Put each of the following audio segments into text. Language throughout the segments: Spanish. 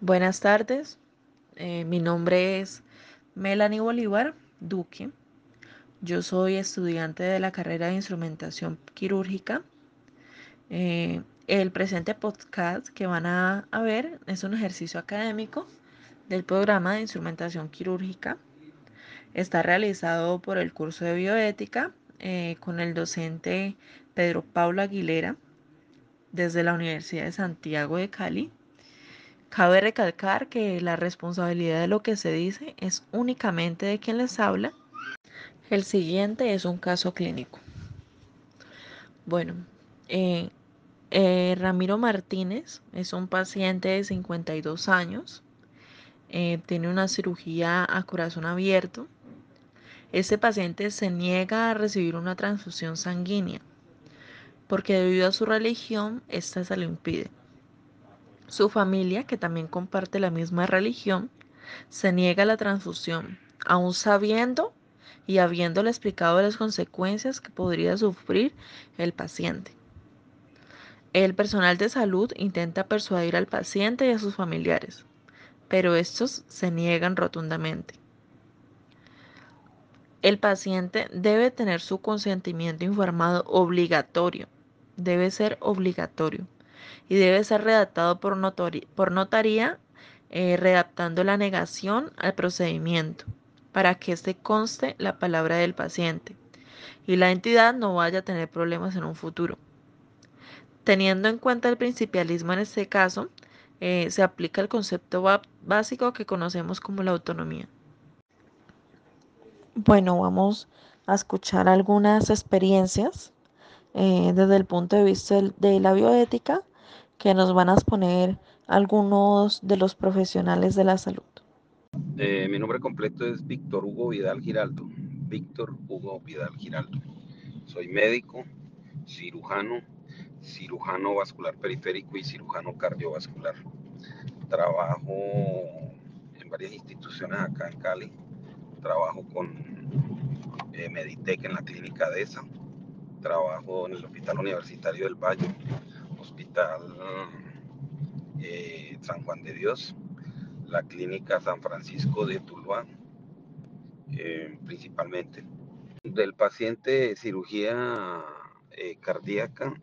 Buenas tardes, eh, mi nombre es Melanie Bolívar Duque. Yo soy estudiante de la carrera de instrumentación quirúrgica. Eh, el presente podcast que van a, ver es un ejercicio académico del programa de instrumentación quirúrgica. Está realizado por el curso de bioética eh, con el docente Pedro Pablo Aguilera desde la Universidad de Santiago de Cali. Cabe recalcar que la responsabilidad de lo que se dice es únicamente de quien les habla. El siguiente es un caso clínico. Bueno, eh, eh, Ramiro Martínez es un paciente de 52 años. Eh, tiene una cirugía a corazón abierto. Este paciente se niega a recibir una transfusión sanguínea porque debido a su religión, esta se lo impide. Su familia, que también comparte la misma religión, se niega a la transfusión, aún sabiendo y habiéndole explicado las consecuencias que podría sufrir el paciente. El personal de salud intenta persuadir al paciente y a sus familiares, pero estos se niegan rotundamente. El paciente debe tener su consentimiento informado obligatorio debe ser obligatorio y debe ser redactado por, por notaría, eh, redactando la negación al procedimiento para que se conste la palabra del paciente y la entidad no vaya a tener problemas en un futuro. Teniendo en cuenta el principialismo en este caso, eh, se aplica el concepto básico que conocemos como la autonomía. Bueno, vamos a escuchar algunas experiencias eh, desde el punto de vista de la bioética que nos van a exponer algunos de los profesionales de la salud. Eh, mi nombre completo es Víctor Hugo Vidal Giraldo. Víctor Hugo Vidal Giraldo. Soy médico, cirujano, cirujano vascular periférico y cirujano cardiovascular. Trabajo en varias instituciones acá en Cali. Trabajo con eh, Meditec en la clínica de esa trabajo en el Hospital Universitario del Valle, Hospital eh, San Juan de Dios, la Clínica San Francisco de Tuluá, eh, principalmente. Del paciente cirugía eh, cardíaca,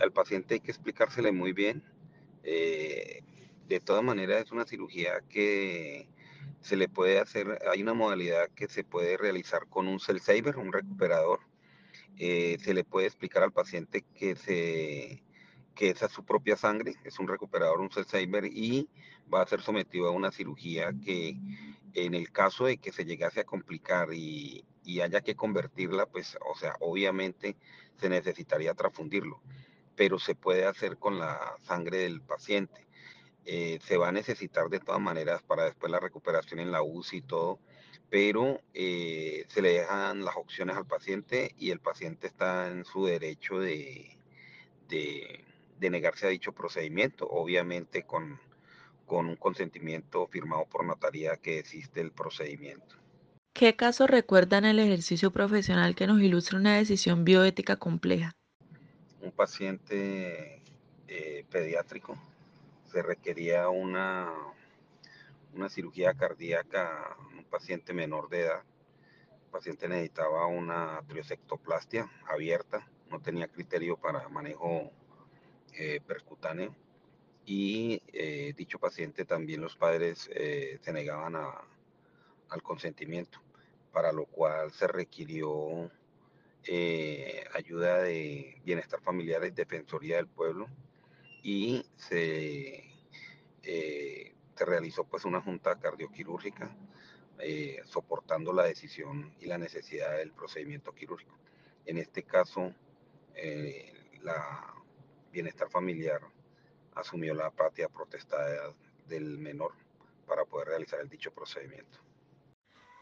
al paciente hay que explicársele muy bien. de todas maneras es una cirugía que se le puede hacer, hay una modalidad que se puede realizar con un cell saver, un recuperador, se le puede explicar al paciente que, se, que esa es su propia sangre, es un recuperador, un Alzheimer y va a ser sometido a una cirugía que en el caso de que se llegase a complicar y, y haya que convertirla, pues, o sea, obviamente se necesitaría transfundirlo, pero se puede hacer con la sangre del paciente. Eh, se va a necesitar de todas maneras para después la recuperación en la UCI y todo, pero eh, se le dejan las opciones al paciente y el paciente está en su derecho de, negarse a dicho procedimiento, obviamente con, con un consentimiento firmado por notaría que existe el procedimiento. ¿Qué caso recuerdan el ejercicio profesional que nos ilustra una decisión bioética compleja? Un paciente eh, pediátrico se requería una una cirugía cardíaca un paciente menor de edad. El paciente necesitaba una triosectoplastia abierta, no tenía criterio para manejo eh, percutáneo y eh, dicho paciente también los padres eh, se negaban al consentimiento, para lo cual se requirió ayuda de bienestar familiar y defensoría del pueblo y se se realizó pues una junta cardioquirúrgica eh, soportando la decisión y la necesidad del procedimiento quirúrgico. En este caso, eh, la bienestar familiar asumió la patria protestada del menor para poder realizar el dicho procedimiento.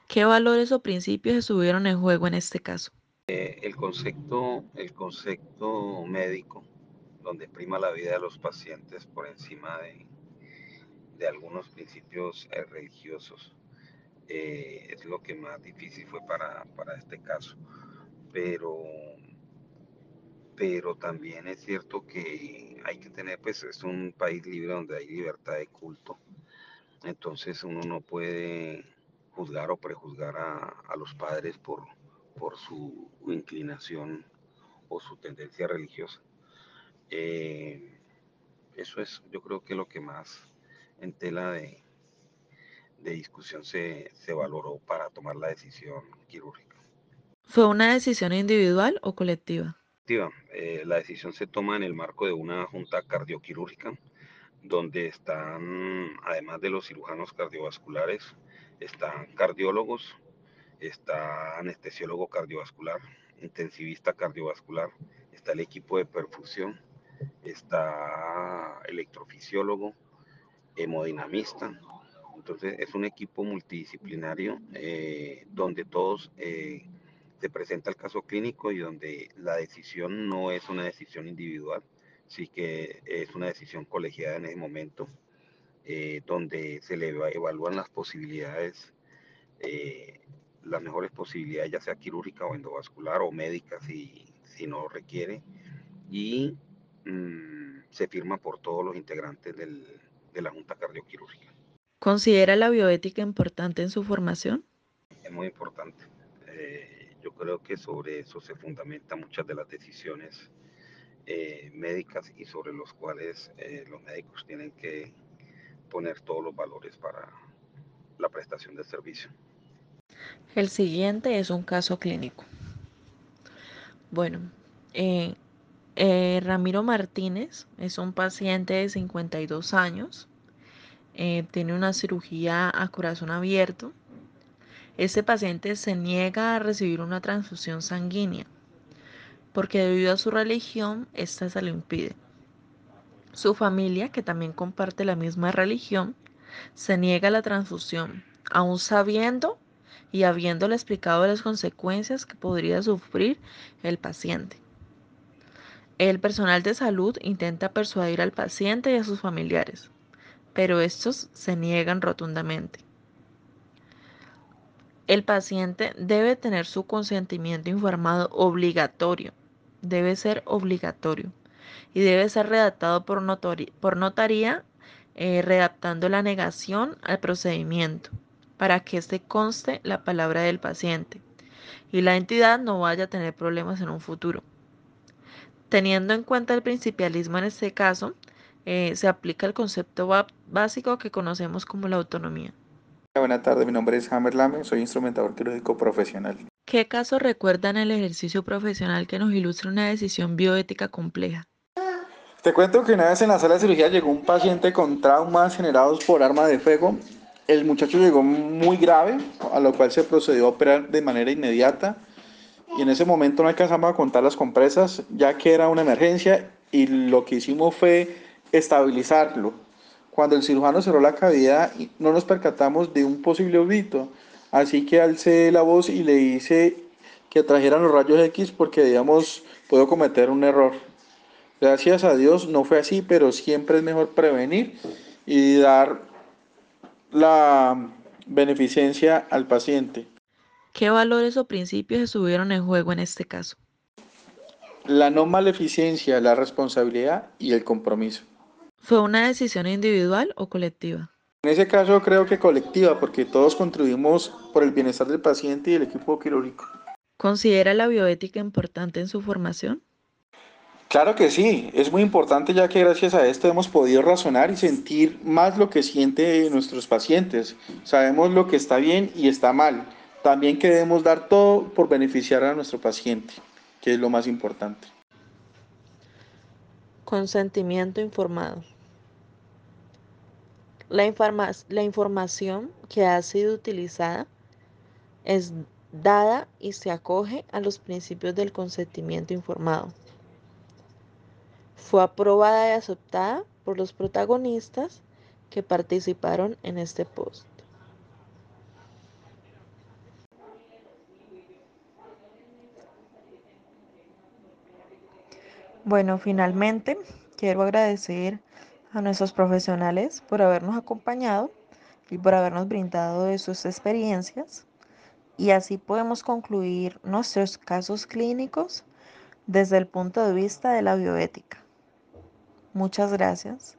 ¿Qué valores o principios estuvieron en juego en este caso? Eh, el, concepto, el concepto médico, donde prima la vida de los pacientes por encima de, de algunos principios eh, religiosos. Eh, es lo que más difícil fue para, para este caso. Pero pero también es cierto que hay que tener, pues es un país libre donde hay libertad de culto, entonces uno no puede juzgar o prejuzgar a, los padres por, por su inclinación o su tendencia religiosa. Eh, eso es, yo creo que lo que más en tela de, de discusión se, se valoró para tomar la decisión quirúrgica. ¿Fue una decisión individual o colectiva? Eh, la decisión se toma en el marco de una junta cardioquirúrgica, donde están, además de los cirujanos cardiovasculares, están cardiólogos, está anestesiólogo cardiovascular, intensivista cardiovascular, está el equipo de perfusión, está electrofisiólogo, hemodinamista. Entonces es un equipo multidisciplinario eh, donde todos eh, se presenta el caso clínico y donde la decisión no es una decisión individual, sí que es una decisión colegiada en ese momento, eh, donde se le evalúan las posibilidades, eh, las mejores posibilidades, ya sea quirúrgica o endovascular o médica si, si no requiere, y mm, se firma por todos los integrantes del, de la Junta Cardioquirúrgica. ¿Considera la bioética importante en su formación? Es muy importante. Eh, yo creo que sobre eso se fundamenta muchas de las decisiones eh, médicas y sobre los cuales eh, los médicos tienen que poner todos los valores para la prestación de servicio. El siguiente es un caso clínico. Bueno, eh, Ramiro Martínez es un paciente de 52 años, tiene una cirugía a corazón abierto este paciente se niega a recibir una transfusión sanguínea porque debido a su religión, ésta se lo impide. Su familia, que también comparte la misma religión, se niega a la transfusión, aún sabiendo y habiéndole explicado las consecuencias que podría sufrir el paciente. El personal de salud intenta persuadir al paciente y a sus familiares, pero estos se niegan rotundamente. El paciente debe tener su consentimiento informado obligatorio, debe ser obligatorio y debe ser redactado por, notaría, eh, redactando la negación al procedimiento para que se conste la palabra del paciente y la entidad no vaya a tener problemas en un futuro. Teniendo en cuenta el principialismo en este caso, eh, se aplica el concepto básico que conocemos como la autonomía. Buenas tardes, mi nombre es Hammer Lame, soy instrumentador quirúrgico profesional. ¿Qué caso recuerdan el ejercicio profesional que nos ilustra una decisión bioética compleja? Te cuento que una vez en la sala de cirugía llegó un paciente con traumas generados por arma de fuego. El muchacho llegó muy grave, a lo cual se procedió a operar de manera inmediata. Y en ese momento no alcanzamos a contar las compresas, ya que era una emergencia, y lo que hicimos fue estabilizarlo cuando el cirujano cerró la cavidad, no nos percatamos de un posible obito. Así que alcé la voz y le hice que trajeran los rayos X porque, digamos, puedo cometer un error. Gracias a Dios no fue así, pero siempre es mejor prevenir y dar la beneficencia al paciente. ¿Qué valores o principios estuvieron en juego en este caso? La no maleficencia, la responsabilidad y el compromiso. ¿Fue una decisión individual o colectiva? En ese caso creo que colectiva, porque todos contribuimos por el bienestar del paciente y del equipo quirúrgico. ¿Considera la bioética importante en su formación? Claro que sí, es muy importante ya que gracias a esto hemos podido razonar y sentir más lo que sienten nuestros pacientes. Sabemos lo que está bien y está mal. También queremos dar todo por beneficiar a nuestro paciente, que es lo más importante. Consentimiento informado. La, información que ha sido utilizada es dada y se acoge a los principios del consentimiento informado. Fue aprobada y aceptada por los protagonistas que participaron en este post. Bueno, finalmente quiero agradecer a nuestros profesionales por habernos acompañado y por habernos brindado de sus experiencias. Y así podemos concluir nuestros casos clínicos desde el punto de vista de la bioética. Muchas gracias